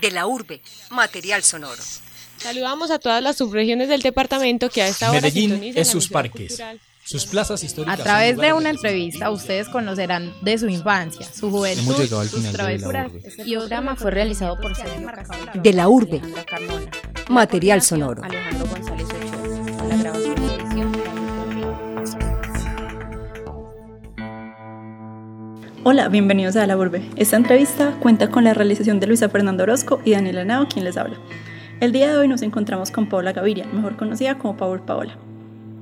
De la urbe, material sonoro. Saludamos a todas las subregiones del departamento que a esta hora Medellín es sus parques. cultural. Sus plazas A históricas. través son de una entrevista ustedes conocerán de su infancia, su Hemos juventud, llegado al sus travesuras. Y el programa fue realizado por Sergio Castillo, De la urbe. Material sonoro. Alejandro González Ochoa. La grabación Hola, bienvenidos a La Urbe. Esta entrevista cuenta con la realización de Luisa Fernanda Orozco y Daniela Nao, quien les habla. El día de hoy nos encontramos con Paola Gaviria, mejor conocida como Power Paola.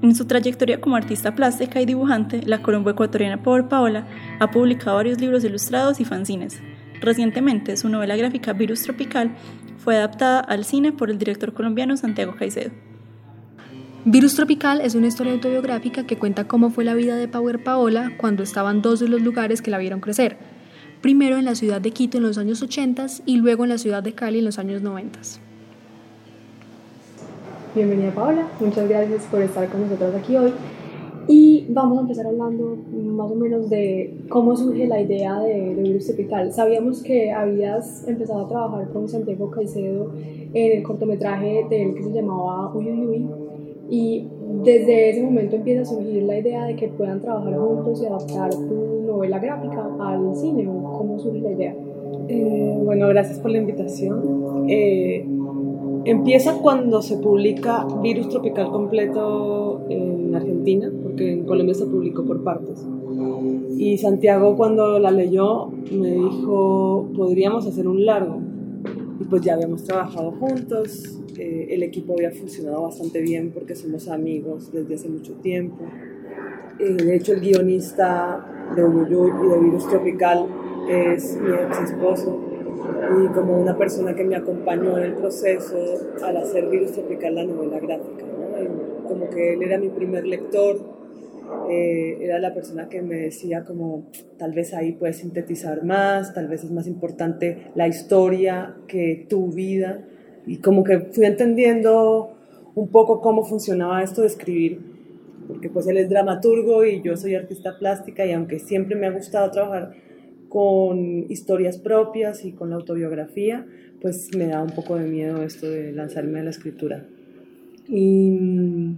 En su trayectoria como artista plástica y dibujante, la colombo ecuatoriana Power Paola ha publicado varios libros ilustrados y fanzines. Recientemente, su novela gráfica Virus Tropical fue adaptada al cine por el director colombiano Santiago Caicedo. Virus Tropical es una historia autobiográfica que cuenta cómo fue la vida de Power Paola cuando estaban dos de los lugares que la vieron crecer. Primero en la ciudad de Quito en los años 80 y luego en la ciudad de Cali en los años 90. Bienvenida Paola, muchas gracias por estar con nosotros aquí hoy. Y vamos a empezar hablando más o menos de cómo surge la idea de, de Virus Tropical. Sabíamos que habías empezado a trabajar con Santiago Caicedo en el cortometraje de él que se llamaba Uy Uy Uy. Y desde ese momento empieza a surgir la idea de que puedan trabajar juntos y adaptar tu novela gráfica al cine. ¿Cómo surge la idea? Eh, bueno, gracias por la invitación. Eh, empieza cuando se publica Virus Tropical completo en Argentina, porque en Colombia se publicó por partes. Y Santiago cuando la leyó me dijo, podríamos hacer un largo. Y pues ya habíamos trabajado juntos, eh, el equipo había funcionado bastante bien porque somos amigos desde hace mucho tiempo. Eh, de hecho, el guionista de Uyuyuy y de Virus Tropical es mi ex esposo y como una persona que me acompañó en el proceso al hacer Virus Tropical la novela gráfica. ¿no? Como que él era mi primer lector, eh, era la persona que me decía como tal vez ahí puedes sintetizar más, tal vez es más importante la historia que tu vida y como que fui entendiendo un poco cómo funcionaba esto de escribir porque pues él es dramaturgo y yo soy artista plástica y aunque siempre me ha gustado trabajar con historias propias y con la autobiografía, pues me da un poco de miedo esto de lanzarme a la escritura. Y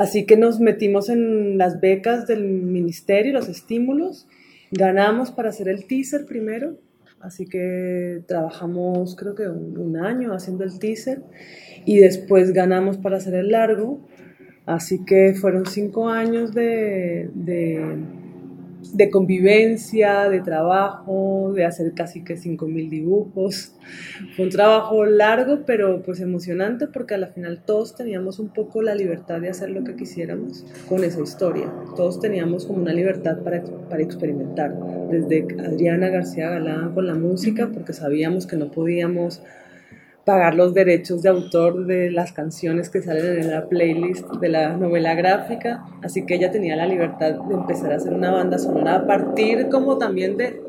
así que nos metimos en las becas del ministerio, los estímulos, ganamos para hacer el teaser primero, así que trabajamos creo que un, año haciendo el teaser. Y después ganamos para hacer el largo. Así que fueron cinco años de, de, convivencia, de trabajo, de hacer casi que cinco mil dibujos. Fue un trabajo largo, pero pues emocionante porque a la final todos teníamos un poco la libertad de hacer lo que quisiéramos con esa historia. Todos teníamos como una libertad para, para experimentar. Desde Adriana García Galán con la música, porque sabíamos que no podíamos pagar los derechos de autor de las canciones que salen en la playlist de la novela gráfica, así que ella tenía la libertad de empezar a hacer una banda sonora a partir como también de,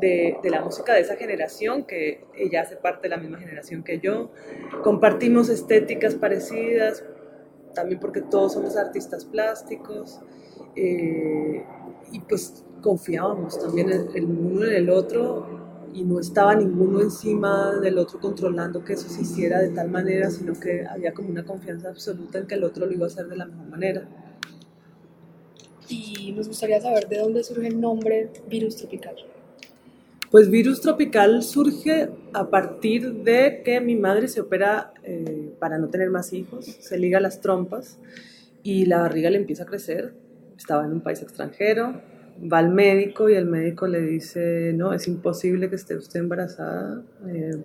de, de, la música de esa generación, que ella hace parte de la misma generación que yo, compartimos estéticas parecidas, también porque todos somos artistas plásticos, eh, y pues confiábamos también el, el uno en el otro y no estaba ninguno encima del otro controlando que eso se hiciera de tal manera, sino que había como una confianza absoluta en que el otro lo iba a hacer de la mejor manera. Y nos gustaría saber de dónde surge el nombre Virus Tropical. Pues Virus Tropical surge a partir de que mi madre se opera eh, para no tener más hijos, se liga las trompas y la barriga le empieza a crecer. Estaba en un país extranjero, va al médico y el médico le dice, no, es imposible que esté usted embarazada, eh,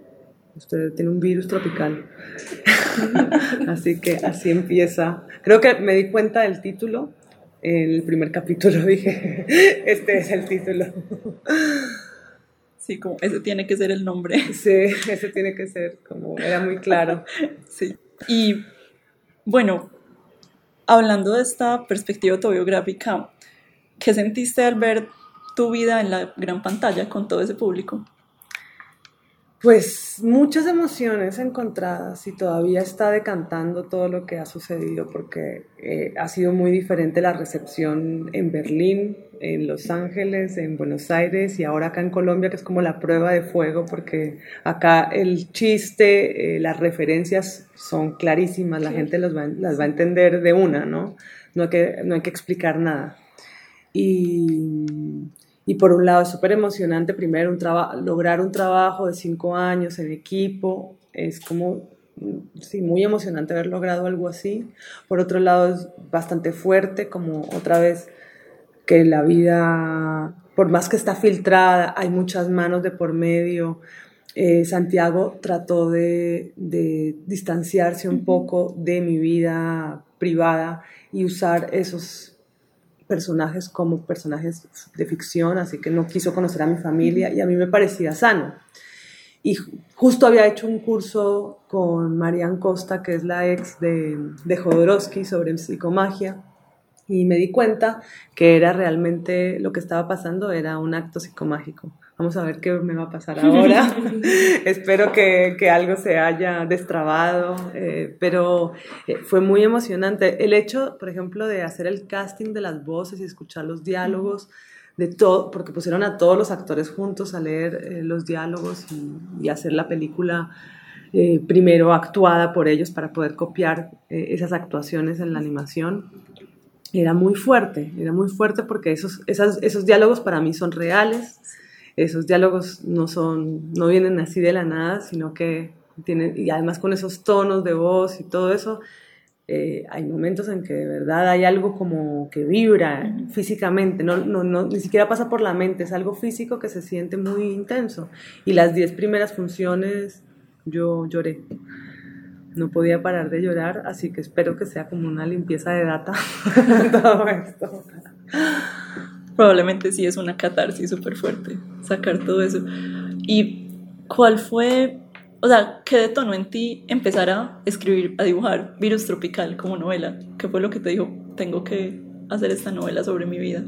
usted tiene un virus tropical. así que así empieza. Creo que me di cuenta del título, en el primer capítulo dije, este es el título. Sí, como ese tiene que ser el nombre. Sí, ese tiene que ser, como era muy claro. Sí. Y bueno, hablando de esta perspectiva autobiográfica, ¿Qué sentiste al ver tu vida en la gran pantalla con todo ese público? Pues muchas emociones encontradas y todavía está decantando todo lo que ha sucedido porque eh, ha sido muy diferente la recepción en Berlín, en Los Ángeles, en Buenos Aires y ahora acá en Colombia que es como la prueba de fuego porque acá el chiste, eh, las referencias son clarísimas, la gente las va, las va a entender de una, ¿no? No hay que, no hay que explicar nada. Y y por un lado es súper emocionante, primero un lograr un trabajo de cinco años en equipo, es como, sí, muy emocionante haber logrado algo así. Por otro lado es bastante fuerte, como otra vez que la vida, por más que está filtrada, hay muchas manos de por medio. Eh, Santiago trató de, de distanciarse un poco de mi vida privada y usar esos personajes como personajes de ficción, así que no quiso conocer a mi familia y a mí me parecía sano. Y justo había hecho un curso con Marian Costa, que es la ex de, de Jodorowsky, sobre psicomagia, y me di cuenta que era realmente lo que estaba pasando, era un acto psicomágico. Vamos a ver qué me va a pasar ahora. Espero que, que, algo se haya destrabado, eh, pero eh, fue muy emocionante. El hecho, por ejemplo, de hacer el casting de las voces y escuchar los diálogos, de todo, porque pusieron a todos los actores juntos a leer eh, los diálogos y, y, hacer la película primero actuada por ellos para poder copiar esas actuaciones en la animación era muy fuerte, era muy fuerte porque esos, esos, esos diálogos para mí son reales, esos diálogos no son, no vienen así de la nada, sino que tienen, y además con esos tonos de voz y todo eso, eh, hay momentos en que de verdad hay algo como que vibra físicamente, no, no, no, ni siquiera pasa por la mente, es algo físico que se siente muy intenso. Y las diez primeras funciones yo lloré, no podía parar de llorar, así que espero que sea como una limpieza de data. Todo esto probablemente sí es una catarsis súper fuerte sacar todo eso. ¿Y cuál fue, o sea, qué detonó en ti empezar a escribir, a dibujar Virus Tropical como novela? ¿Qué fue lo que te dijo, tengo que hacer esta novela sobre mi vida?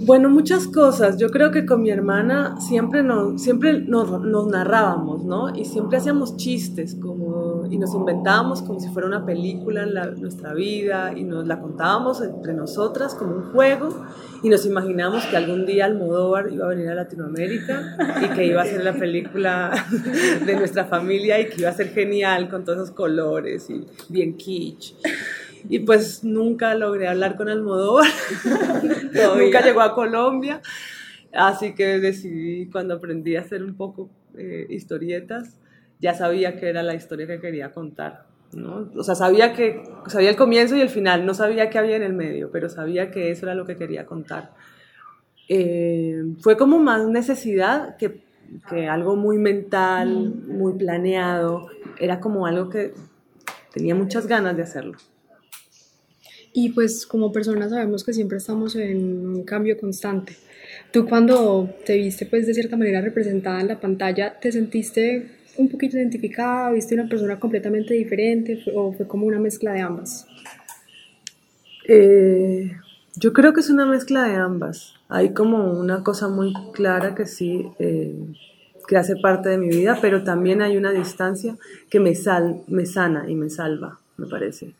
Bueno, muchas cosas. Yo creo que con mi hermana siempre nos, siempre nos, narrábamos, ¿no? Y siempre hacíamos chistes como, y nos inventábamos como si fuera una película en nuestra vida y nos la contábamos entre nosotras como un juego y nos imaginábamos que algún día Almodóvar iba a venir a Latinoamérica y que iba a ser la película de nuestra familia y que iba a ser genial con todos esos colores y bien kitsch y pues nunca logré hablar con Almodóvar, nunca llegó a Colombia, así que decidí cuando aprendí a hacer un poco eh, historietas, ya sabía que era la historia que quería contar. ¿no? O sea, sabía, que, sabía el comienzo y el final, no sabía qué había en el medio, pero sabía que eso era lo que quería contar. Eh, fue como más necesidad que, que algo muy mental, muy planeado, era como algo que tenía muchas ganas de hacerlo. Y pues como personas sabemos que siempre estamos en un cambio constante. Tú cuando te viste pues de cierta manera representada en la pantalla, ¿te sentiste un poquito identificada? ¿Viste una persona completamente diferente o fue como una mezcla de ambas? Eh, yo creo que es una mezcla de ambas. Hay como una cosa muy clara que sí, eh, que hace parte de mi vida, pero también hay una distancia que me, sal, me sana y me salva, me parece.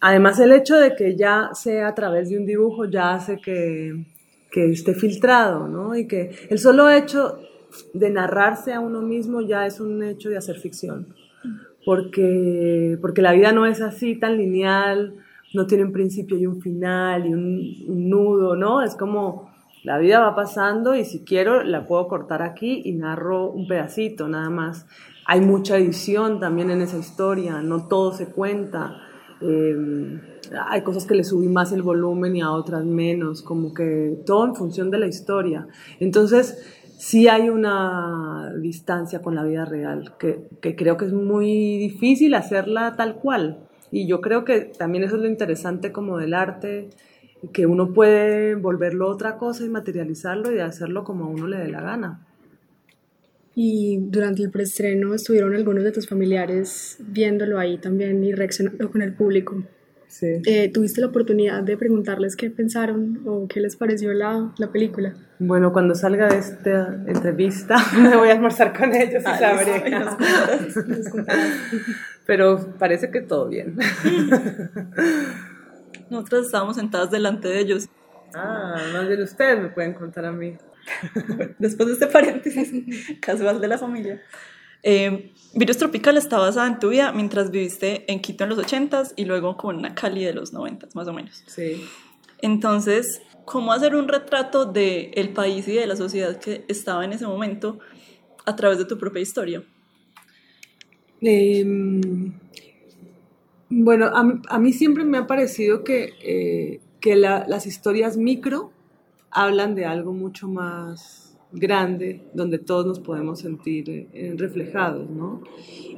Además, el hecho de que ya sea a través de un dibujo ya hace que, que esté filtrado, ¿no? Y que el solo hecho de narrarse a uno mismo ya es un hecho de hacer ficción. Porque, porque la vida no es así tan lineal, no tiene un principio y un final y un, un nudo, ¿no? Es como la vida va pasando y si quiero la puedo cortar aquí y narro un pedacito nada más. Hay mucha edición también en esa historia, no todo se cuenta. Em, hay cosas que le subí más el volumen y a otras menos, como que todo en función de la historia. Entonces, sí hay una distancia con la vida real, que, que creo que es muy difícil hacerla tal cual. Y yo creo que también eso es lo interesante como del arte, que uno puede volverlo otra cosa y materializarlo y hacerlo como a uno le dé la gana. Y durante el preestreno estuvieron algunos de tus familiares viéndolo ahí también y reaccionando con el público. Sí. Eh, ¿Tuviste la oportunidad de preguntarles qué pensaron o qué les pareció la, la película? Bueno, cuando salga de esta entrevista me voy a almorzar con ellos y sabré. Pero parece que todo bien. Nosotros estábamos sentadas delante de ellos. Ah, más bien ustedes me pueden contar a mí. Después de este paréntesis casual de la familia. Eh, Virus Tropical está basada en tu vida mientras viviste en Quito en los 80s y luego con una Cali de los 90s, más o menos. Sí. Entonces, ¿cómo hacer un retrato del el país y de la sociedad que estaba en ese momento a través de tu propia historia? Em, bueno, a mí, a mí siempre me ha parecido que, eh, que la- las historias micro hablan de algo mucho más grande, donde todos nos podemos sentir eh, reflejados, ¿no?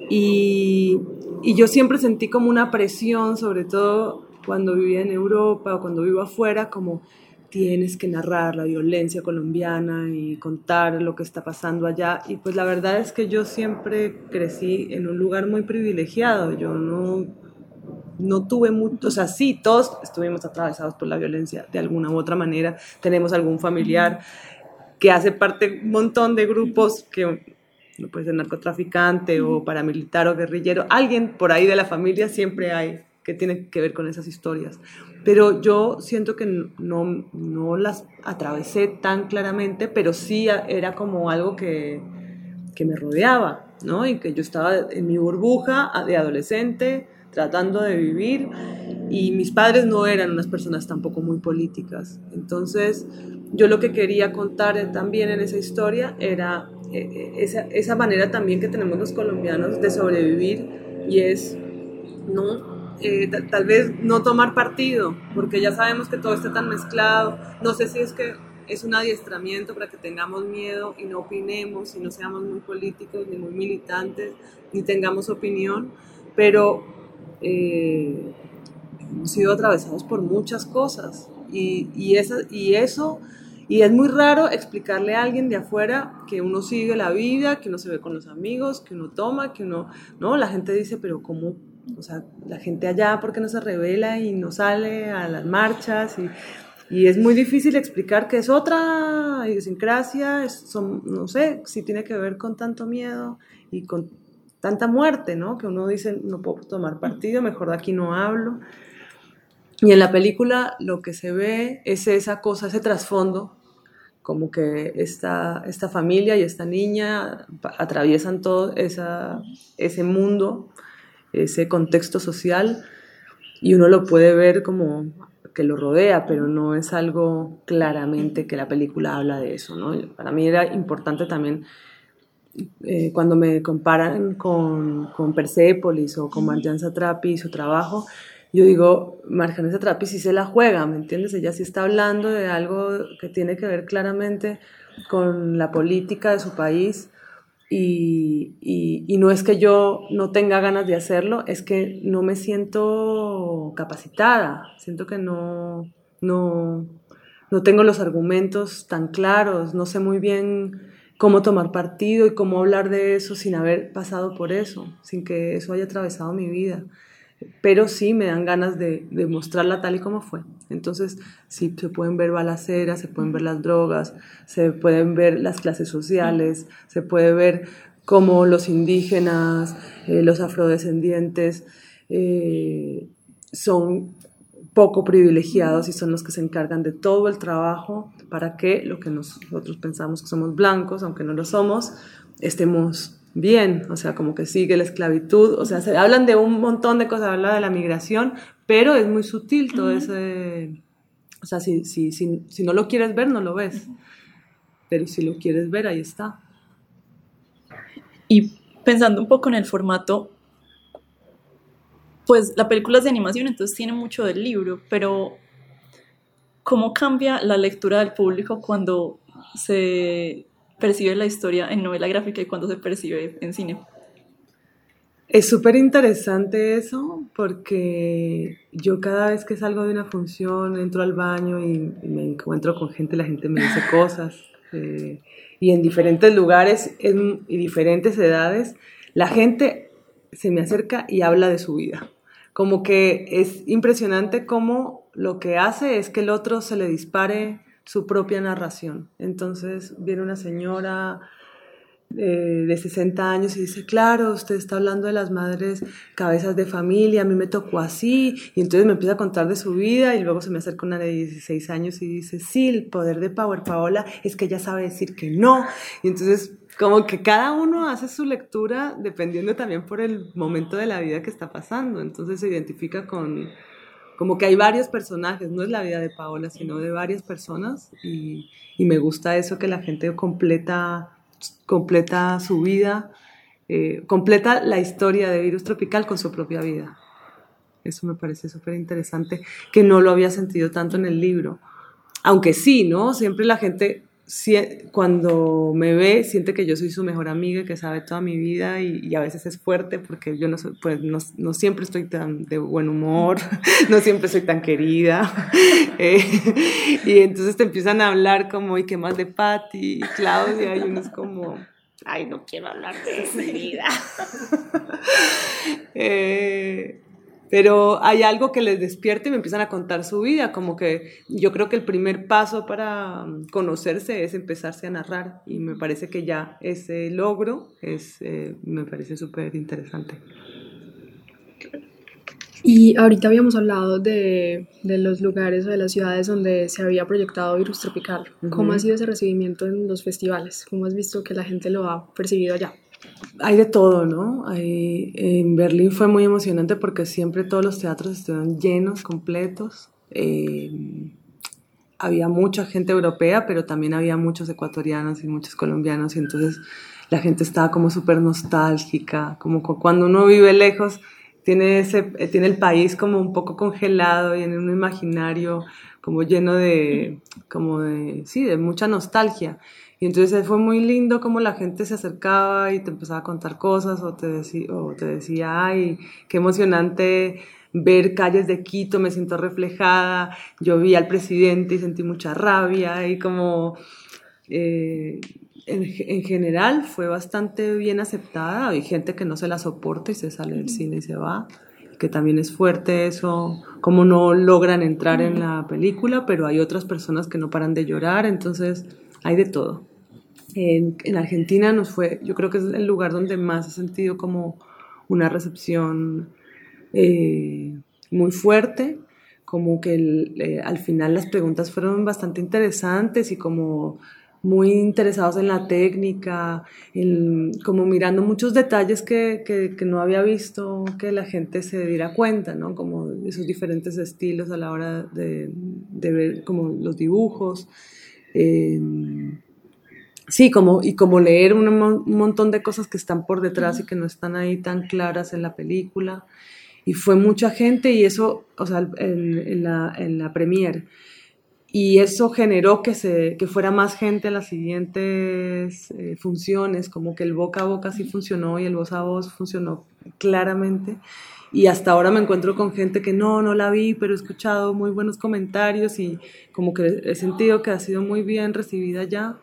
Y, y yo siempre sentí como una presión, sobre todo cuando vivía en Europa o cuando vivo afuera, como tienes que narrar la violencia colombiana y contar lo que está pasando allá. Y pues la verdad es que yo siempre crecí en un lugar muy privilegiado. Yo no, no tuve mucho, o sea, sí, todos estuvimos atravesados por la violencia de alguna u otra manera. Tenemos algún familiar que hace parte de un montón de grupos que no puede ser narcotraficante o paramilitar o guerrillero. Alguien por ahí de la familia siempre hay que tiene que ver con esas historias. Pero yo siento que no, no las atravesé tan claramente, pero sí era como algo que, que me rodeaba, ¿no? Y que yo estaba en mi burbuja de adolescente, tratando de vivir, y mis padres no eran unas personas tampoco muy políticas. Entonces, yo lo que quería contar también en esa historia era eh, esa, esa manera también que tenemos los colombianos de sobrevivir, y es, no eh, tal vez no tomar partido, porque ya sabemos que todo está tan mezclado. No sé si es que es un adiestramiento para que tengamos miedo y no opinemos y no seamos muy políticos ni muy militantes ni tengamos opinión, pero eh, hemos sido atravesados por muchas cosas y, y, esa, y eso... Y es muy raro explicarle a alguien de afuera que uno sigue la vida, que uno se ve con los amigos, que uno toma, que uno... No, la gente dice, pero ¿cómo o sea, la gente allá, ¿por qué no se revela y no sale a las marchas? Y, y es muy difícil explicar que es otra idiosincrasia, es, son, no sé, si tiene que ver con tanto miedo y con tanta muerte, ¿no? Que uno dice, no puedo tomar partido, mejor de aquí no hablo. Y en la película lo que se ve es esa cosa, ese trasfondo, como que esta, esta familia y esta niña atraviesan todo esa, ese mundo ese contexto social y uno lo puede ver como que lo rodea, pero no es algo claramente que la película habla de eso. ¿no? Para mí era importante también eh, cuando me comparan con, con Persepolis o con Marjan Satrapi y su trabajo, yo digo, Marjan Satrapi sí se la juega, ¿me entiendes? Ella sí está hablando de algo que tiene que ver claramente con la política de su país y, y, y, no es que yo no tenga ganas de hacerlo, es que no me siento capacitada, siento que no, no, no tengo los argumentos tan claros, no sé muy bien cómo tomar partido y cómo hablar de eso sin haber pasado por eso, sin que eso haya atravesado mi vida. Pero sí me dan ganas de, mostrarla tal y como fue. Entonces, sí, se pueden ver balaceras, se pueden ver las drogas, se pueden ver las clases sociales, se puede ver cómo los indígenas, eh, los afrodescendientes eh, son poco privilegiados y son los que se encargan de todo el trabajo para que lo que nosotros pensamos que somos blancos, aunque no lo somos, estemos bien, o sea, como que sigue la esclavitud, o sea, se hablan de un montón de cosas, habla de la migración, pero es muy sutil todo uh -huh. ese, o sea, si, si, si, si, no lo quieres ver, no lo ves, uh -huh. pero si lo quieres ver, ahí está. Y pensando un poco en el formato, pues la película es de animación, entonces tiene mucho del libro, pero ¿cómo cambia la lectura del público cuando se percibe la historia en novela gráfica y cuando se percibe en cine? Es súper interesante eso porque yo cada vez que salgo de una función entro al baño y, me encuentro con gente, la gente me dice cosas eh, y en diferentes lugares en, y diferentes edades la gente se me acerca y habla de su vida como que es impresionante cómo lo que hace es que el otro se le dispare su propia narración. Entonces viene una señora eh, de 60 años y dice, claro, usted está hablando de las madres cabezas de familia, a mí me tocó así, y entonces me empieza a contar de su vida y luego se me acerca una de 16 años y dice, sí, el poder de Power Paola es que ella sabe decir que no, y entonces como que cada uno hace su lectura dependiendo también por el momento de la vida que está pasando, entonces se identifica con, como que hay varios personajes, no es la vida de Paola, sino de varias personas, y, me gusta eso que la gente completa completa su vida, eh, completa la historia de Virus Tropical con su propia vida. Eso me parece súper interesante, que no lo había sentido tanto en el libro. Aunque sí, ¿no? Siempre la gente cuando me ve siente que yo soy su mejor amiga, que sabe toda mi vida y, a veces es fuerte porque yo no, pues, no, no, siempre estoy tan de buen humor, no siempre soy tan querida. Eh, y entonces te empiezan a hablar como, ¿y qué más de Patty y Claudia? Y uno es como, ay, no quiero hablar de esa vida. eh, pero hay algo que les despierte y me empiezan a contar su vida, como que yo creo que el primer paso para mm, conocerse es empezarse a narrar y me parece que ya ese logro es, eh, me parece súper interesante. Y ahorita habíamos hablado de, de, los lugares o de las ciudades donde se había proyectado Virus Tropical. ¿Cómo ha sido ese recibimiento en los festivales? ¿Cómo has visto que la gente lo ha percibido allá? Hay de todo, ¿no? en Berlín fue muy emocionante porque siempre todos los teatros estuvieron llenos, completos. Eh, había mucha gente europea, pero también había muchos ecuatorianos y muchos colombianos, y entonces la gente estaba como súper nostálgica, como cuando uno vive lejos, tiene, ese, tiene el país como un poco congelado y en un imaginario como lleno de, como de, sí, de mucha nostalgia. Y entonces fue muy lindo como la gente se acercaba y te empezaba a contar cosas o te, decía, o te decía, ay, qué emocionante ver calles de Quito, me siento reflejada, yo vi al presidente y sentí mucha rabia y como eh, en, en, general fue bastante bien aceptada, hay gente que no se la soporta y se sale del cine y se va, que también es fuerte eso, como no logran entrar en la película, pero hay otras personas que no paran de llorar, entonces hay de todo. En, en, Argentina nos fue, yo creo que es el lugar donde más he sentido como una recepción eh, muy fuerte, como que el, eh, al final las preguntas fueron bastante interesantes y como muy interesados en la técnica, en, como mirando muchos detalles que, que, que, no había visto que la gente se diera cuenta, ¿no? Como esos diferentes estilos a la hora de, de ver como los dibujos. Eh, Sí, como, y como leer un, un, montón de cosas que están por detrás y que no están ahí tan claras en la película. Y fue mucha gente y eso, o sea, en, en la, en la premiere. Y eso generó que, se, que fuera más gente en las siguientes eh, funciones, como que el boca a boca sí funcionó y el voz a voz funcionó claramente. Y hasta ahora me encuentro con gente que no, no la vi, pero he escuchado muy buenos comentarios y como que he sentido que ha sido muy bien recibida ya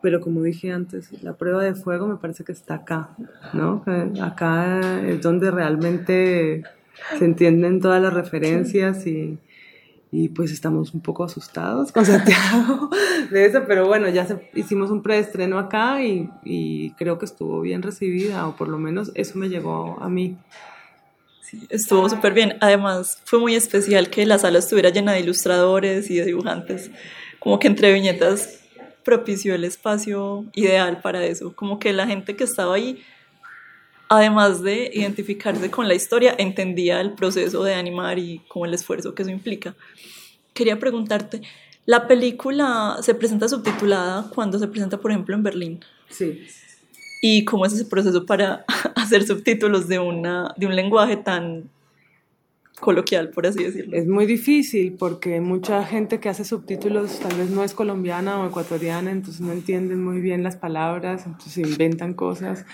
pero como dije antes, la prueba de fuego me parece que está acá, ¿no? Acá es donde realmente se entienden todas las referencias y, y pues estamos un poco asustados con Santiago de eso, pero bueno, ya hicimos un preestreno acá y, y, creo que estuvo bien recibida, o por lo menos eso me llegó a mí. Sí, estuvo súper bien. Además, fue muy especial que la sala estuviera llena de ilustradores y de dibujantes, como que entre viñetas propició el espacio ideal para eso, como que la gente que estaba ahí, además de identificarse con la historia, entendía el proceso de animar y como el esfuerzo que eso implica. Quería preguntarte, ¿la película se presenta subtitulada cuando se presenta, por ejemplo, en Berlín? Sí. ¿Y cómo es ese proceso para hacer subtítulos de, una, de un lenguaje tan coloquial, por así decirlo. Es muy difícil porque mucha gente que hace subtítulos tal vez no es colombiana o ecuatoriana, entonces no entienden muy bien las palabras, entonces inventan cosas.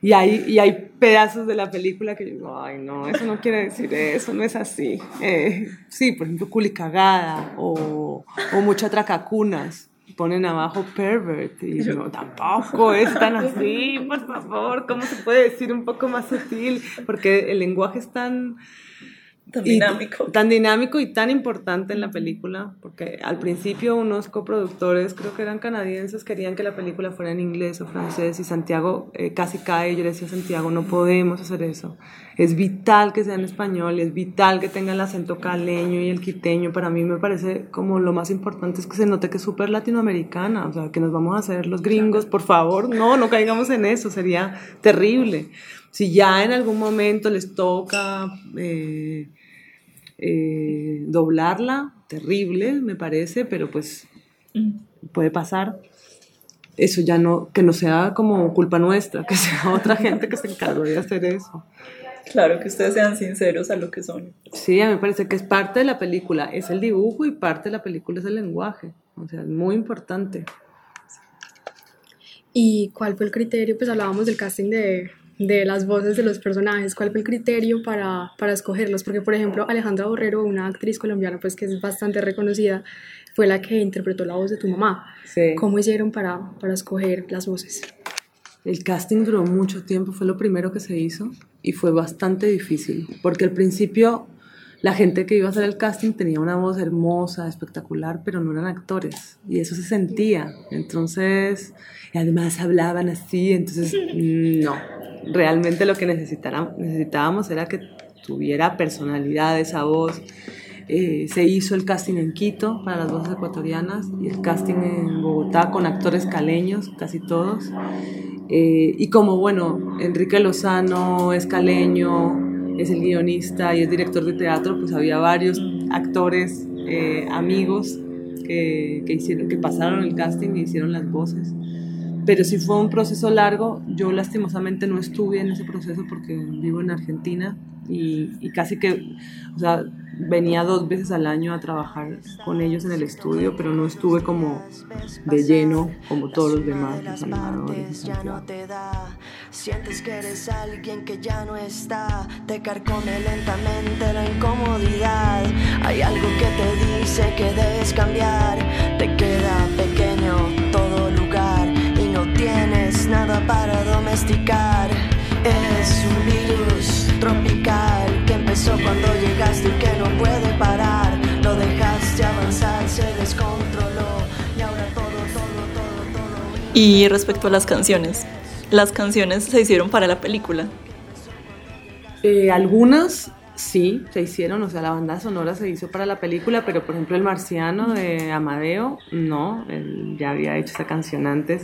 Y hay, y hay pedazos de la película que digo, ay, no, eso no quiere decir eso, no es así. Eh, sí, por ejemplo, culicagada o, o mucha tracacunas ponen abajo pervert y no, tampoco es tan así, por favor, ¿cómo se puede decir un poco más sutil? Porque el lenguaje es tan Tan y dinámico. tan dinámico y tan importante en la película, porque al principio unos coproductores, creo que eran canadienses, querían que la película fuera en inglés o francés y Santiago eh, casi cae. Yo le decía a Santiago, no podemos hacer eso. Es vital que sea en español y es vital que tenga el acento caleño y el quiteño. Para mí me parece como lo más importante es que se note que es súper latinoamericana, o sea, que nos vamos a hacer los gringos, por favor, no, no caigamos en eso, sería terrible. Si ya en algún momento les toca... Eh, eh, doblarla, terrible me parece, pero pues puede pasar. Eso ya no, que no sea como culpa nuestra, que sea otra gente que se encargó de hacer eso. Claro, que ustedes sean sinceros a lo que son. Sí, a mí me parece que es parte de la película, es el dibujo y parte de la película es el lenguaje, o sea, es muy importante. ¿Y cuál fue el criterio? Pues hablábamos del casting de, de las voces de los personajes, ¿cuál fue el criterio para, para escogerlos? Porque, por ejemplo, Alejandra Borrero, una actriz colombiana pues que es bastante reconocida, fue la que interpretó la voz de tu mamá. Sí. ¿Cómo hicieron para, para escoger las voces? El casting duró mucho tiempo, fue lo primero que se hizo y fue bastante difícil, porque al principio la gente que iba a hacer el casting tenía una voz hermosa, espectacular, pero no eran actores y eso se sentía. Entonces, además hablaban así, entonces no. Realmente lo que necesitábamos era que tuviera personalidad esa voz. Eh, se hizo el casting en Quito para las voces ecuatorianas y el casting en Bogotá con actores caleños, casi todos. Eh, y como, bueno, Enrique Lozano es caleño, es el guionista y es director de teatro, pues había varios actores eh, amigos que, que, hicieron, que pasaron el casting y hicieron las voces. Pero sí fue un proceso largo. Yo lastimosamente no estuve en ese proceso porque vivo en Argentina y, y casi que, o sea, venía dos veces al año a trabajar con ellos en el estudio, pero no estuve como de lleno como todos los demás, los animadores. Ya no te da, sientes que eres alguien que ya no está, te carcome lentamente la incomodidad. Hay algo que te dice que debes cambiar, te queda pequeño tienes nada para domesticar. Es un virus tropical que empezó cuando llegaste y que no puede parar. Lo dejaste avanzar, se descontroló y ahora todo, todo, todo, todo. Y respecto a las canciones, las canciones se hicieron para la película. Eh, algunas sí se hicieron, o sea, la banda sonora se hizo para la película, pero por ejemplo El Marciano de Amadeo, no, él ya había hecho esa canción antes.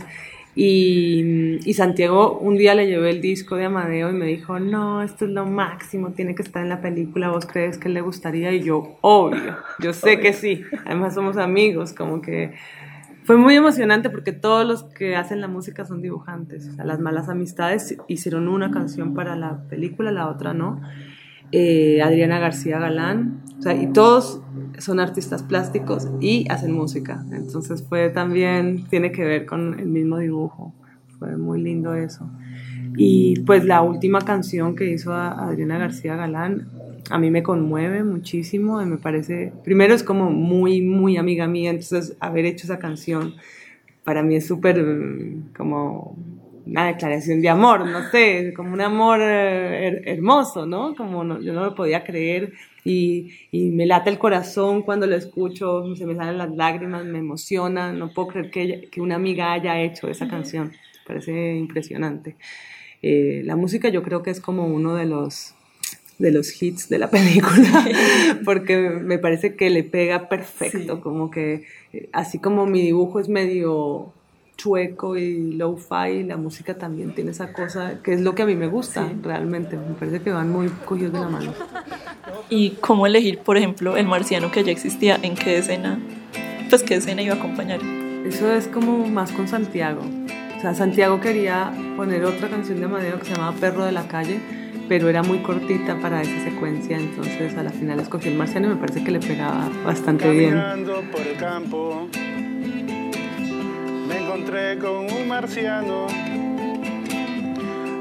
Y, Santiago un día le llevé el disco de Amadeo y me dijo, no, esto es lo máximo, tiene que estar en la película, ¿vos crees que le gustaría? Y yo, obvio, yo sé que sí, además somos amigos, como que fue muy emocionante porque todos los que hacen la música son dibujantes, o sea, las malas amistades hicieron una canción para la película, la otra no. Eh, Adriana García Galán, o sea, y todos son artistas plásticos y hacen música, entonces fue también, tiene que ver con el mismo dibujo, fue muy lindo eso. Y pues la última canción que hizo Adriana García Galán, a mí me conmueve muchísimo, me parece, primero es como muy, muy amiga mía, entonces haber hecho esa canción para mí es súper como una declaración de amor, no sé, como un amor her hermoso, ¿no? Como no, yo no lo podía creer y, y, me late el corazón cuando lo escucho, se me salen las lágrimas, me emociona, no puedo creer que, ella, que una amiga haya hecho esa canción, parece impresionante. Eh, la música yo creo que es como uno de los de los hits de la película, porque me parece que le pega perfecto, sí. como que así como mi dibujo es medio chueco y low-fi, la música también tiene esa cosa que es lo que a mí me gusta sí. realmente, me parece que van muy cogidos de la mano. ¿Y cómo elegir, por ejemplo, el marciano que ya existía, en qué escena, pues qué escena iba a acompañar? Eso es como más con Santiago, o sea, Santiago quería poner otra canción de Amadeo que se llamaba Perro de la Calle, pero era muy cortita para esa secuencia, entonces a la final escogí el marciano y me parece que le pegaba bastante Caminando bien. por el campo, me encontré con un marciano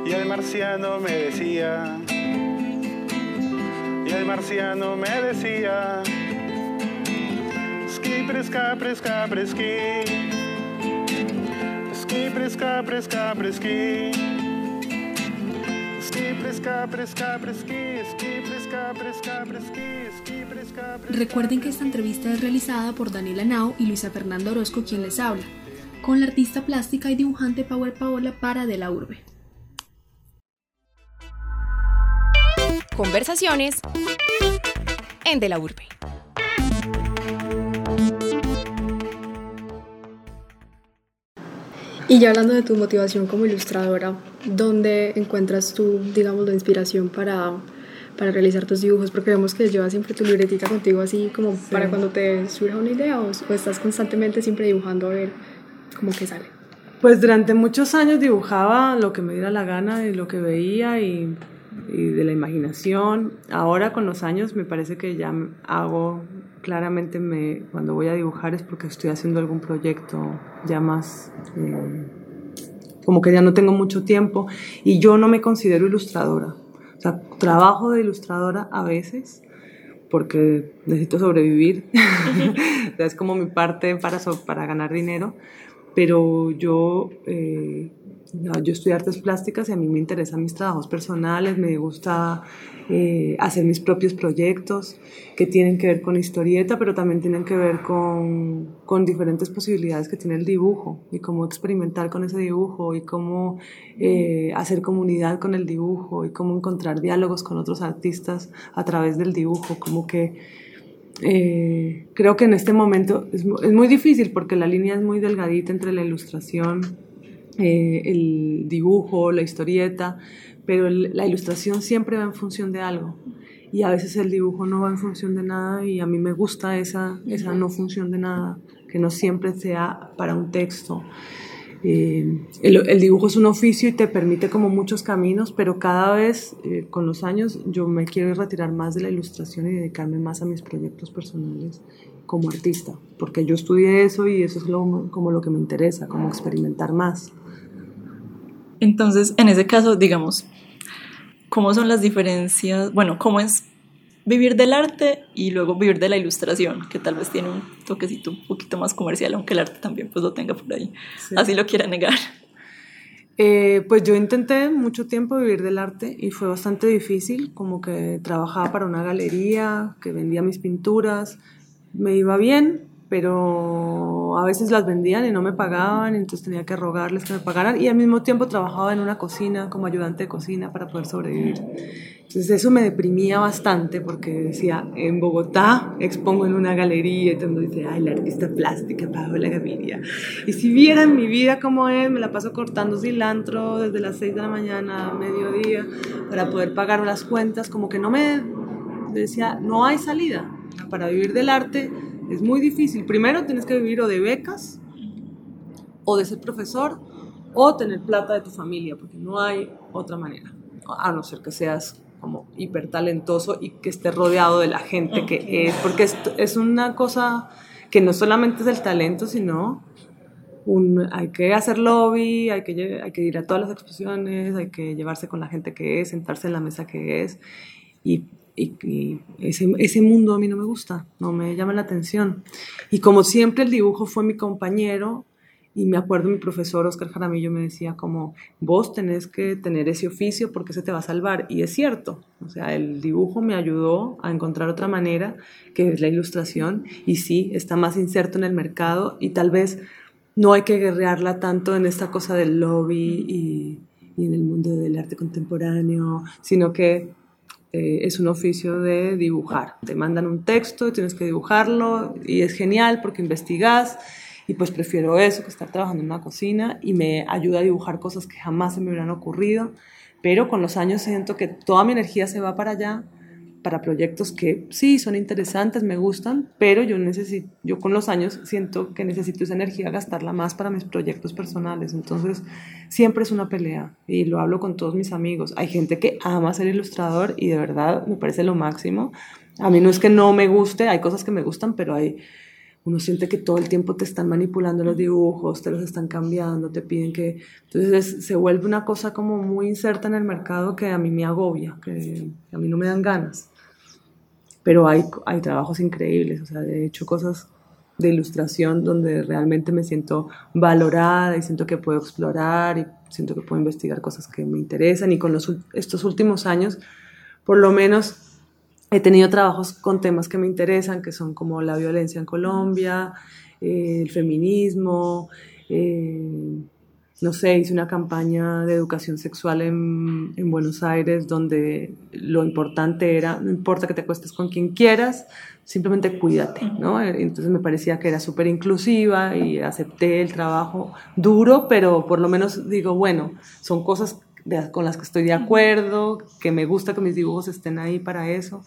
y el marciano me decía, y el marciano me decía, ski presca presca preski, ski presca presca preski. fresca, fresca, fresqui, esqui, fresca, fresca, fresqui, esqui, fresca, fresca. Recuerden que esta entrevista es realizada por Daniela Nao y Luisa Fernanda Orozco quien les habla, con la artista plástica y dibujante Power Paola para De la Urbe. Conversaciones en De la Urbe. Y ya hablando de tu motivación como ilustradora, ¿dónde encuentras tú, digamos, la inspiración para, para realizar tus dibujos? Porque vemos que llevas siempre tu libretita contigo así como para cuando te surja una idea o, o estás constantemente siempre dibujando a ver cómo que sale. Pues durante muchos años dibujaba lo que me diera la gana y lo que veía y, de la imaginación. Ahora con los años me parece que ya hago claramente me, cuando voy a dibujar es porque estoy haciendo algún proyecto ya más, eh, como que ya no tengo mucho tiempo y yo no me considero ilustradora. O sea, trabajo de ilustradora a veces porque necesito sobrevivir. o sea, es como mi parte para, para ganar dinero. Pero yo, eh, no, yo estudié artes plásticas y a mí me interesan mis trabajos personales, me gusta eh, hacer mis propios proyectos que tienen que ver con historieta, pero también tienen que ver con, con diferentes posibilidades que tiene el dibujo y cómo experimentar con ese dibujo y cómo eh, hacer comunidad con el dibujo y cómo encontrar diálogos con otros artistas a través del dibujo, como que eh, creo que en este momento es, es muy difícil porque la línea es muy delgadita entre la ilustración, eh, el dibujo, la historieta, pero el- la ilustración siempre va en función de algo y a veces el dibujo no va en función de nada y a mí me gusta esa, esa no función de nada, que no siempre sea para un texto. Eh, el, dibujo es un oficio y te permite como muchos caminos, pero cada vez eh, con los años yo me quiero retirar más de la ilustración y dedicarme más a mis proyectos personales como artista, porque yo estudié eso y eso es lo, como lo que me interesa, como experimentar más. Entonces, en ese caso, digamos, ¿cómo son las diferencias? Bueno, ¿cómo es vivir del arte y luego vivir de la ilustración, que tal vez tiene un toquecito un poquito más comercial, aunque el arte también pues lo tenga por ahí, Sí. así lo quiera negar. Eh, pues yo intenté mucho tiempo vivir del arte y fue bastante difícil, como que trabajaba para una galería, que vendía mis pinturas, me iba bien, pero a veces las vendían y no me pagaban, entonces tenía que rogarles que me pagaran y al mismo tiempo trabajaba en una cocina como ayudante de cocina para poder sobrevivir. Entonces eso me deprimía bastante porque decía, en Bogotá expongo en una galería y todo el mundo dice, ay, la artista plástica Paola Gaviria. Y si vieran mi vida como es, me la paso cortando cilantro desde las 6 de la mañana a mediodía para poder pagar las cuentas, como que no me decía, no hay salida. Para vivir del arte es muy difícil. Primero tienes que vivir o de becas, o de ser profesor, o tener plata de tu familia, porque no hay otra manera. A no ser que seas como hiper talentoso y que estés rodeado de la gente que es, porque es, es una cosa que no solamente es el talento, sino un, hay que hacer lobby, hay que, hay que ir a todas las exposiciones, hay que llevarse con la gente que es, sentarse en la mesa que es. Y, y- y ese, ese mundo a mí no me gusta, no me llama la atención. Y como siempre el dibujo fue mi compañero, y me acuerdo mi profesor Oscar Jaramillo me decía como, vos tenés que tener ese oficio porque se te va a salvar. Y es cierto, o sea, el dibujo me ayudó a encontrar otra manera, que es la ilustración, y sí, está más inserto en el mercado y tal vez no hay que guerrearla tanto en esta cosa del lobby y, y en el mundo del arte contemporáneo, sino que eh, es un oficio de dibujar. Te mandan un texto tienes que dibujarlo y es genial porque investigas y pues prefiero eso que estar trabajando en una cocina y me ayuda a dibujar cosas que jamás se me hubieran ocurrido, pero con los años siento que toda mi energía se va para allá, para proyectos que sí son interesantes, me gustan, pero yo necesito, yo con los años siento que necesito esa energía gastarla más para mis proyectos personales, entonces siempre es una pelea y lo hablo con todos mis amigos. Hay gente que ama ser ilustrador y de verdad me parece lo máximo. A mí no es que no me guste, hay cosas que me gustan, pero hay uno siente que todo el tiempo te están manipulando los dibujos, te los están cambiando, te piden que... Entonces se vuelve una cosa como muy inserta en el mercado que a mí me agobia, que a mí no me dan ganas. Pero hay, hay trabajos increíbles, o sea, de hecho cosas de ilustración donde realmente me siento valorada y siento que puedo explorar y siento que puedo investigar cosas que me interesan y con los, estos últimos años por lo menos he tenido trabajos con temas que me interesan que son como la violencia en Colombia, eh, el feminismo, eh, no sé, hice una campaña de educación sexual en, en, Buenos Aires donde lo importante era, no importa que te acuestes con quien quieras, simplemente cuídate, ¿no? Entonces me parecía que era súper inclusiva y acepté el trabajo duro, pero por lo menos digo, bueno, son cosas de, con las que estoy de acuerdo, que me gusta que mis dibujos estén ahí para eso,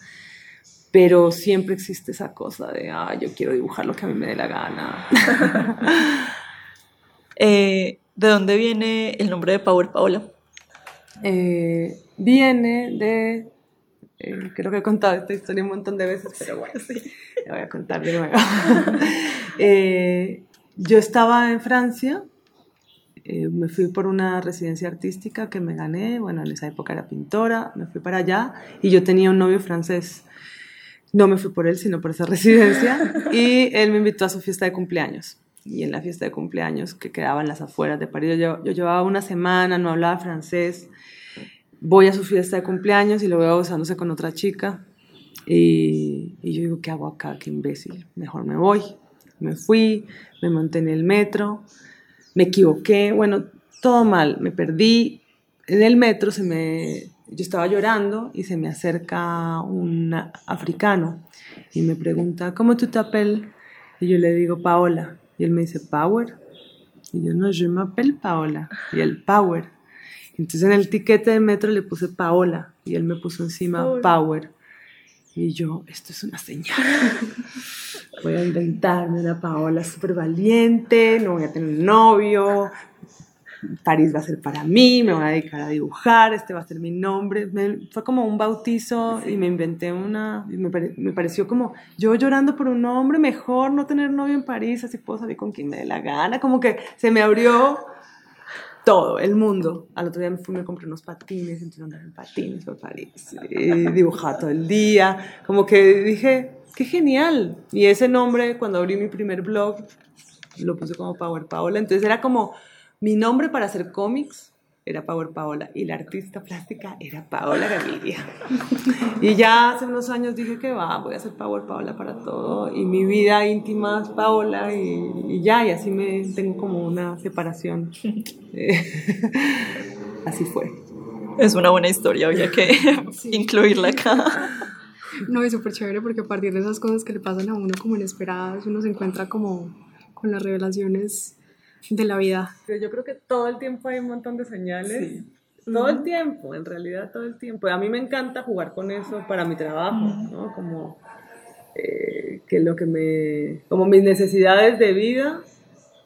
pero siempre existe esa cosa de, ah, yo quiero dibujar lo que a mí me dé la gana. eh, ¿De dónde viene el nombre de Power Paola? Eh, viene de. Eh, creo que he contado esta historia un montón de veces, pero bueno, sí, la voy a contar de nuevo. eh, yo estaba en Francia, eh, me fui por una residencia artística que me gané, bueno, en esa época era pintora, me fui para allá y yo tenía un novio francés. No me fui por él, sino por esa residencia. Y él me invitó a su fiesta de cumpleaños y en la fiesta de cumpleaños que quedaba en las afueras de París. Yo, yo llevaba una semana, no hablaba francés. Voy a su fiesta de cumpleaños y lo veo besándose con otra chica. Y, y, yo digo, ¿qué hago acá? Qué imbécil. Mejor me voy. Me fui, me monté en el metro, me equivoqué. Bueno, todo mal. Me perdí. En el metro se me, yo estaba llorando y se me acerca un africano y me pregunta, ¿cómo tú te apel? Y yo le digo, Paola. Y él me dice, Power. Y yo, no, yo me apel Paola. Y él, Power. Entonces en el tiquete de metro le puse Paola. Y él me puso encima Power. Power. Y yo, esto es una señal. Voy a inventarme una Paola súper valiente, no voy a tener un novio, París va a ser para mí, me voy a dedicar a dibujar, este va a ser mi nombre. Me, fue como un bautizo y me inventé una, me, pare, me, pareció como yo llorando por un hombre, mejor no tener novio en París, así puedo salir con quien me dé la gana, como que se me abrió todo, el mundo. Al otro día me fui, me compré unos patines, entonces andaba en patines por París, y dibujaba todo el día, como que dije, qué genial. Y ese nombre, cuando abrí mi primer blog, lo puse como Power Paola, entonces era como mi nombre para hacer cómics era Power Paola y la artista plástica era Paola Gaviria. y ya hace unos años dije que va, voy a hacer Power Paola para todo y mi vida íntima es Paola y, y ya, y así me tengo como una separación. así fue. Es una buena historia, había que sí. incluirla acá. No, es súper chévere porque a partir de esas cosas que le pasan a uno como inesperadas, uno se encuentra como con las revelaciones de la vida. Yo creo que todo el tiempo hay un montón de señales. Sí. Todo el tiempo, en realidad todo el tiempo. A mí me encanta jugar con eso para mi trabajo, ¿no? Como eh, que lo que me... como mis necesidades de vida,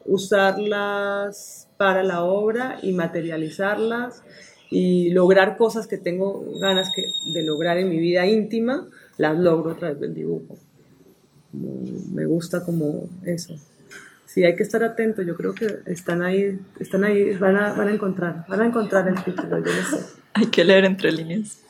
usarlas para la obra y materializarlas y lograr cosas que tengo ganas que, de lograr en mi vida íntima, las logro a través del dibujo. Me gusta como eso sí hay que estar atento. Yo creo que están ahí, están ahí, van a, van a encontrar, van a encontrar el título, yo sé. Hay que leer entre líneas.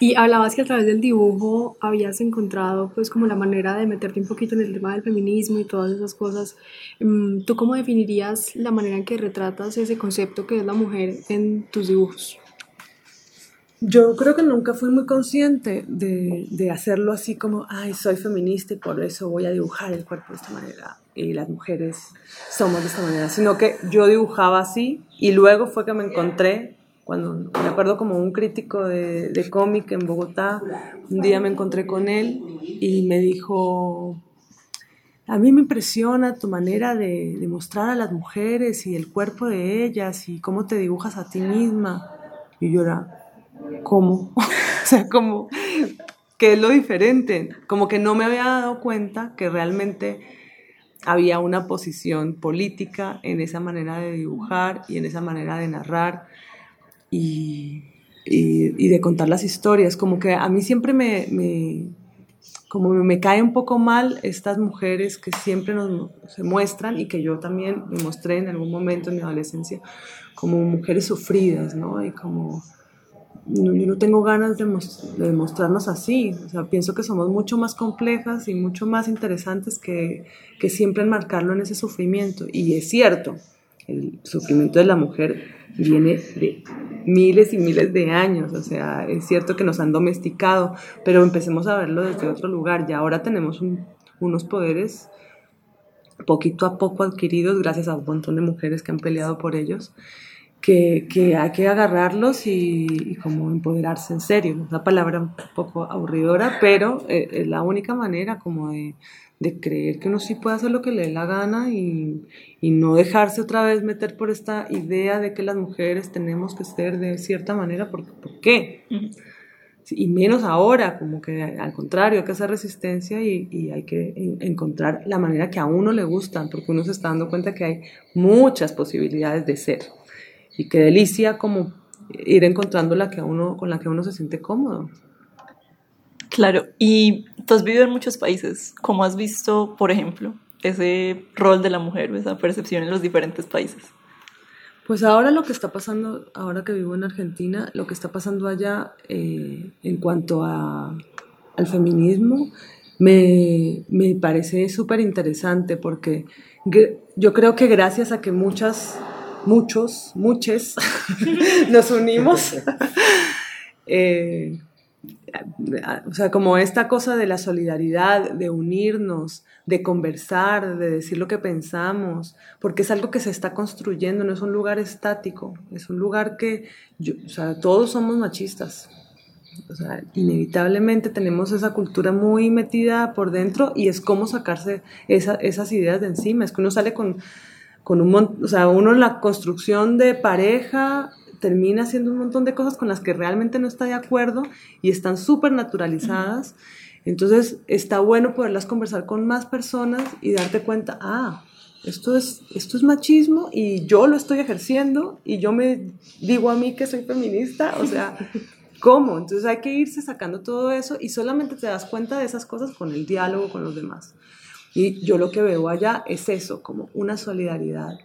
Y hablabas que a través del dibujo habías encontrado pues como la manera de meterte un poquito en el tema del feminismo y todas esas cosas. ¿Tú cómo definirías la manera en que retratas ese concepto que es la mujer en tus dibujos? Yo creo que nunca fui muy consciente de, de, hacerlo así como, ay, soy feminista y por eso voy a dibujar el cuerpo de esta manera y las mujeres somos de esta manera, sino que yo dibujaba así y luego fue que me encontré, cuando me acuerdo como un crítico de, de cómic en Bogotá, un día me encontré con él y me dijo, a mí me impresiona tu manera de, de mostrar a las mujeres y el cuerpo de ellas y cómo te dibujas a ti misma. Y yo era, ¿cómo? o sea, como, ¿qué es lo diferente? Como que no me había dado cuenta que realmente había una posición política en esa manera de dibujar y en esa manera de narrar y, y, y de contar las historias. Como que a mí siempre me, me, como me cae un poco mal estas mujeres que siempre nos se muestran y que yo también me mostré en algún momento en mi adolescencia como mujeres sufridas, ¿no? Y como yo no tengo ganas de, de demostrarnos así. O sea, pienso que somos mucho más complejas y mucho más interesantes que, que siempre enmarcarlo en ese sufrimiento. Y es cierto, el sufrimiento de la mujer viene de miles y miles de años. O sea, es cierto que nos han domesticado, pero empecemos a verlo desde otro lugar. Y ahora tenemos un- unos poderes poquito a poco adquiridos gracias a un montón de mujeres que han peleado por ellos que, hay que agarrarlos y, y como empoderarse en serio. Una palabra un poco aburridora, pero eh, es la única manera como de, de creer que uno sí puede hacer lo que le dé la gana y, y no dejarse otra vez meter por esta idea de que las mujeres tenemos que ser de cierta manera. ¿Por, ¿por qué? Y menos ahora, como que al contrario, hay que hacer resistencia y, y hay que en- encontrar la manera que a uno le gusta, porque uno se está dando cuenta que hay muchas posibilidades de ser. Y qué delicia como ir encontrando la que a uno, con la que uno se siente cómodo. Claro, y tú has vivido en muchos países. ¿Cómo has visto, por ejemplo, ese rol de la mujer o esa percepción en los diferentes países? Pues ahora lo que está pasando, ahora que vivo en Argentina, lo que está pasando allá eh, en cuanto a, al feminismo me, me parece súper interesante porque yo creo que gracias a que muchas, muchos, muches nos unimos, eh, o sea, como esta cosa de la solidaridad, de unirnos, de conversar, de decir lo que pensamos, porque es algo que se está construyendo, no es un lugar estático, es un lugar que, yo- o sea, todos somos machistas. O sea, inevitablemente tenemos esa cultura muy metida por dentro y es como sacarse esa- esas ideas de encima. Es que uno sale con, con un montón, o sea, uno en la construcción de pareja termina haciendo un montón de cosas con las que realmente no está de acuerdo y están súper naturalizadas. Entonces está bueno poderlas conversar con más personas y darte cuenta, ah, esto es, esto es machismo y yo lo estoy ejerciendo y yo me digo a mí que soy feminista, o sea, ¿cómo? Entonces hay que irse sacando todo eso y solamente te das cuenta de esas cosas con el diálogo con los demás. Y yo lo que veo allá es eso, como una solidaridad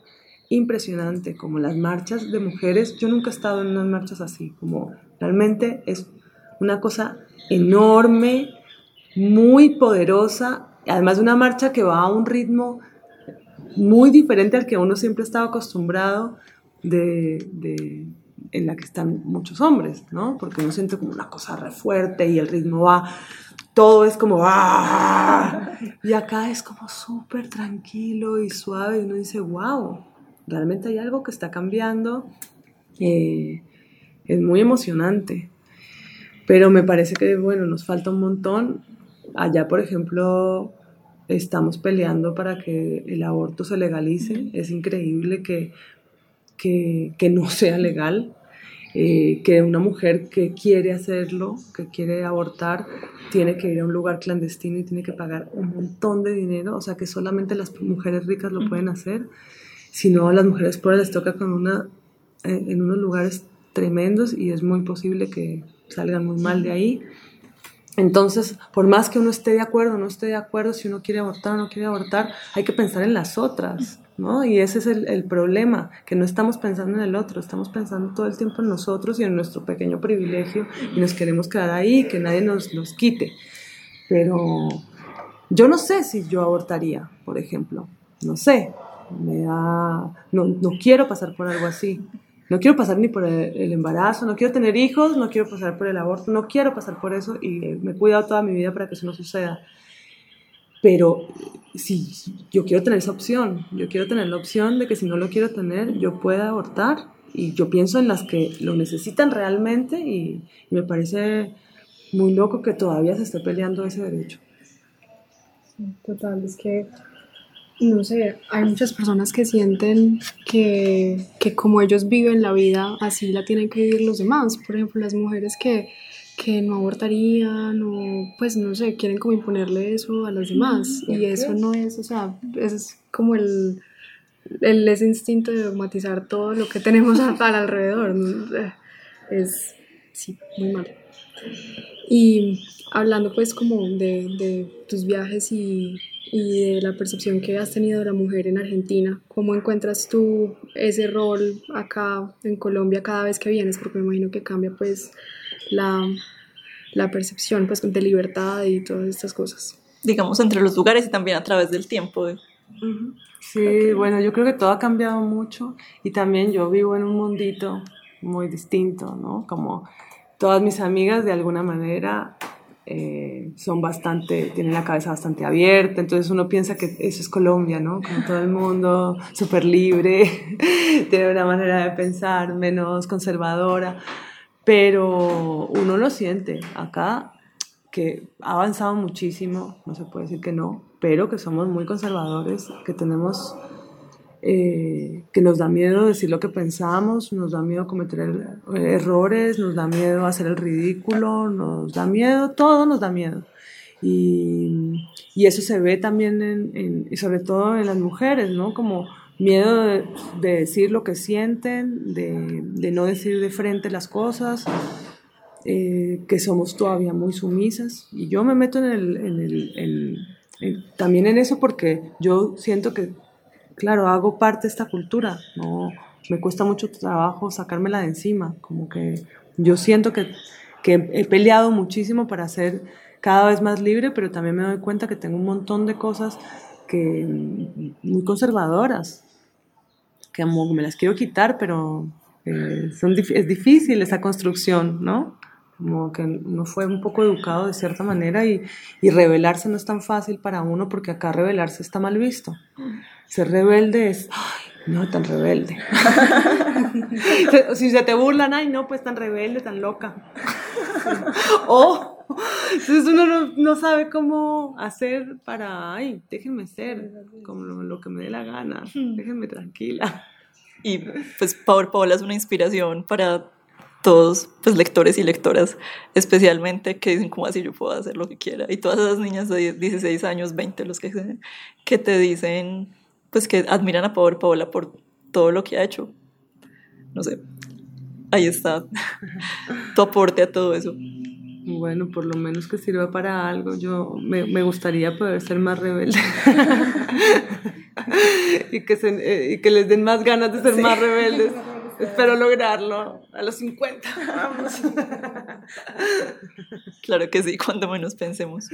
impresionante, como las marchas de mujeres. Yo nunca he estado en unas marchas así, como realmente es una cosa enorme, muy poderosa, además de una marcha que va a un ritmo muy diferente al que uno siempre estaba acostumbrado de- en la que están muchos hombres, ¿no? Porque uno siente como una cosa re fuerte y el ritmo va, todo es como ¡ah! Y acá es como súper tranquilo y suave y uno dice, wow, realmente hay algo que está cambiando. eh, es muy emocionante. Pero me parece que, bueno, nos falta un montón. Allá, por ejemplo, estamos peleando para que el aborto se legalice. Es increíble que, que, que no sea legal. eh, que una mujer que quiere hacerlo, que quiere abortar, tiene que ir a un lugar clandestino y tiene que pagar un montón de dinero. O sea, que solamente las mujeres ricas lo pueden hacer. Si no, a las mujeres pobres les toca con una, en unos lugares tremendos y es muy posible que salgan muy mal de ahí. Entonces, por más que uno esté de acuerdo no esté de acuerdo, si uno quiere abortar o no quiere abortar, hay que pensar en las otras, ¿no? Y ese es el, el problema, que no estamos pensando en el otro, estamos pensando todo el tiempo en nosotros y en nuestro pequeño privilegio y nos queremos quedar ahí, que nadie nos los quite. Pero yo no sé si yo abortaría, por ejemplo, no sé, me da, no, no quiero pasar por algo así. No quiero pasar ni por el, embarazo, no quiero tener hijos, no quiero pasar por el aborto, no quiero pasar por eso y eh, me he cuidado toda mi vida para que eso no suceda. Pero sí, yo quiero tener esa opción, yo quiero tener la opción de que si no lo quiero tener, yo pueda abortar y yo pienso en las que lo necesitan realmente y, y me parece muy loco que todavía se esté peleando ese derecho. Total, es que, no sé, hay muchas personas que sienten que, que como ellos viven la vida, así la tienen que vivir los demás. Por ejemplo, las mujeres que, que no abortarían o, pues, no sé, quieren como imponerle eso a las demás. Y eso no es, o sea, eso es como el, el ese instinto de dogmatizar todo lo que tenemos al alrededor. Es, sí, muy mal. Y hablando pues como de, de tus viajes y, y, de la percepción que has tenido de la mujer en Argentina, ¿cómo encuentras tú ese rol acá en Colombia cada vez que vienes? Porque me imagino que cambia pues la, la percepción pues de libertad y todas estas cosas. Digamos entre los lugares y también a través del tiempo. Sí, bueno, yo creo que todo ha cambiado mucho y también yo vivo en un mundito muy distinto, ¿no? Como todas mis amigas de alguna manera eh, son bastante, tienen la cabeza bastante abierta, entonces uno piensa que eso es Colombia, ¿no? Como todo el mundo súper libre, tiene una manera de pensar menos conservadora, pero uno lo siente acá que ha avanzado muchísimo, no se puede decir que no, pero que somos muy conservadores, que tenemos eh, que nos da miedo decir lo que pensamos, nos da miedo cometer errores, nos da miedo hacer el ridículo, nos da miedo, todo nos da miedo. Y, y eso se ve también, en, y sobre todo en las mujeres, ¿no? Como miedo de, decir lo que sienten, de, de, no decir de frente las cosas, eh, que somos todavía muy sumisas. Y yo me meto en el, en el, también en eso porque yo siento que claro, hago parte de esta cultura, no, me cuesta mucho trabajo sacármela de encima, como que yo siento que, que he peleado muchísimo para ser cada vez más libre, pero también me doy cuenta que tengo un montón de cosas que muy conservadoras, que me las quiero quitar, pero eh, son, es difícil esa construcción, ¿no? Como que uno fue un poco educado de cierta manera y, y rebelarse no es tan fácil para uno porque acá rebelarse está mal visto. Ser rebelde es, ay, no tan rebelde. si se te burlan, ay, no, pues tan rebelde, tan loca. o, entonces uno no, no, sabe cómo hacer para, ay, déjenme ser como lo, que me dé la gana, déjenme tranquila. Y pues Paola es una inspiración para todos, pues lectores y lectoras, especialmente que dicen, como así yo puedo hacer lo que quiera? Y todas esas niñas de 16 años, 20, los que, que te dicen, pues que admiran a Power Paola por todo lo que ha hecho. No sé, ahí está tu aporte a todo eso. Bueno, por lo menos que sirva para algo. Yo me, me gustaría poder ser más rebelde. y, que se, eh, y que les den más ganas de ser sí. más rebeldes. Espero lograrlo a los 50. Vamos. Claro que sí, cuando menos pensemos.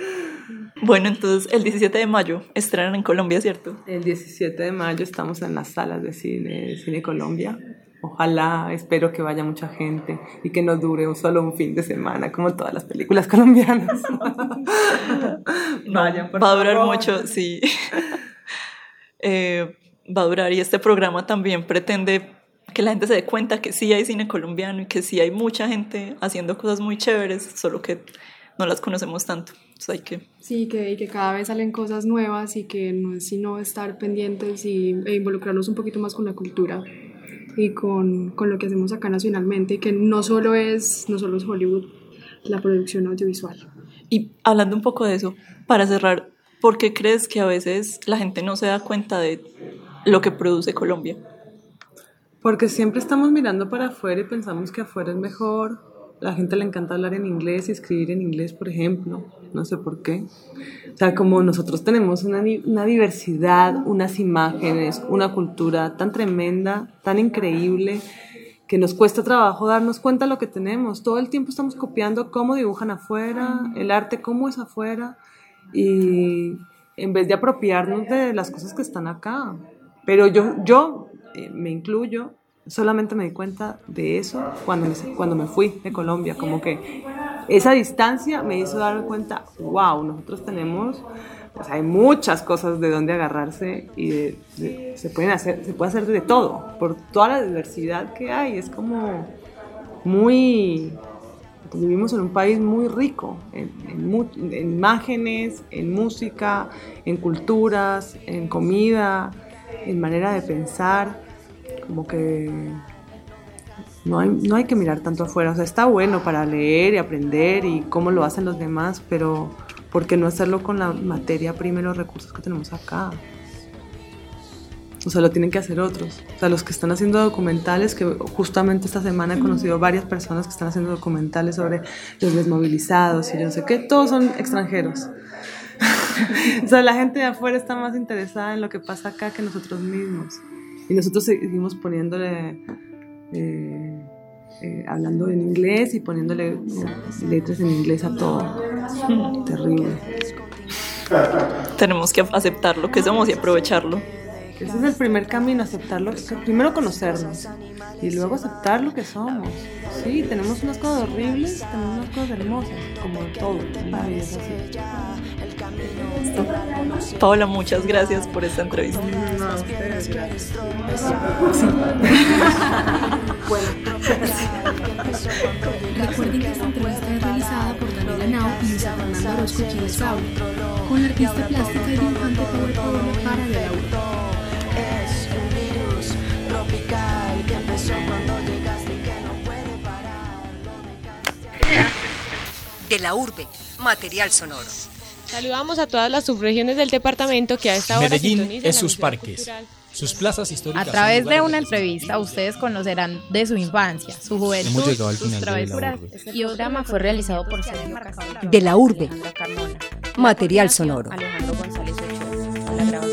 Bueno, entonces el 17 de mayo estrenan en Colombia, ¿cierto? El 17 de mayo estamos en las salas de cine, Cine Colombia. Ojalá, espero que vaya mucha gente y que no dure un solo un fin de semana, como todas las películas colombianas. Vayan, por Va a durar favor. mucho, sí. eh, va a durar y este programa también pretende que la gente se dé cuenta que sí hay cine colombiano y que sí hay mucha gente haciendo cosas muy chéveres, solo que no las conocemos tanto. Entonces hay que... Sí, que, y que cada vez salen cosas nuevas y que no es sino estar pendientes y, e involucrarnos un poquito más con la cultura y con, con, lo que hacemos acá nacionalmente, que no solo es, no solo es Hollywood, la producción audiovisual. Y hablando un poco de eso, para cerrar, ¿por qué crees que a veces la gente no se da cuenta de lo que produce Colombia? Porque siempre estamos mirando para afuera y pensamos que afuera es mejor. La gente le encanta hablar en inglés y escribir en inglés, por ejemplo. No sé por qué. O sea, como nosotros tenemos una, una diversidad, unas imágenes, una cultura tan tremenda, tan increíble, que nos cuesta trabajo darnos cuenta de lo que tenemos. Todo el tiempo estamos copiando cómo dibujan afuera, el arte cómo es afuera, y en vez de apropiarnos de las cosas que están acá. Pero yo, yo eh, me incluyo, solamente me di cuenta de eso cuando me, cuando me fui de Colombia, como que esa distancia me hizo dar cuenta, wow, nosotros tenemos, pues hay muchas cosas de donde agarrarse y se, pueden hacer, se puede hacer de todo, por toda la diversidad que hay, es como muy, vivimos en un país muy rico en imágenes, en música, en culturas, en comida, en manera de pensar, como que no hay, no hay que mirar tanto afuera. O sea, está bueno para leer y aprender y cómo lo hacen los demás, pero ¿por qué no hacerlo con la materia prima y los recursos que tenemos acá? O sea, lo tienen que hacer otros. O sea, los que están haciendo documentales, que justamente esta semana he conocido varias personas que están haciendo documentales sobre los desmovilizados y yo no sé qué, todos son extranjeros. o sea, la gente de afuera está más interesada en lo que pasa acá que nosotros mismos. Y nosotros seguimos poniéndole, eh, eh, hablando en inglés y poniéndole eh, letras en inglés a todo. Terrible. Tenemos que aceptar lo que somos y aprovecharlo. Ese es el primer camino, aceptarlo. Primero conocernos y luego aceptar lo que somos. Sí, tenemos unas cosas horribles, tenemos unas cosas hermosas, como todo. La vida es así. Paola, muchas gracias por esta entrevista. No, ustedes, gracias. Recuerden que esta entrevista es realizada por Daniela Nao y Luisa Fernanda Orozco habla, con la artista plástica y dibujante Paola para de la urbe. Es un virus tropical que empezó cuando llegaste y que no puede parar. De la urbe, material sonoro. Saludamos a todas las subregiones del departamento que a esta hora Medellín es sus parques, cultural. sus plazas históricas. A través de una entrevista ustedes conocerán de su infancia, su juventud, Hemos llegado al sus final de la travesuras. urbe. Y otro programa fue realizado por Sergio De la urbe, material sonoro. Alejandro González Ochoa, a la grabación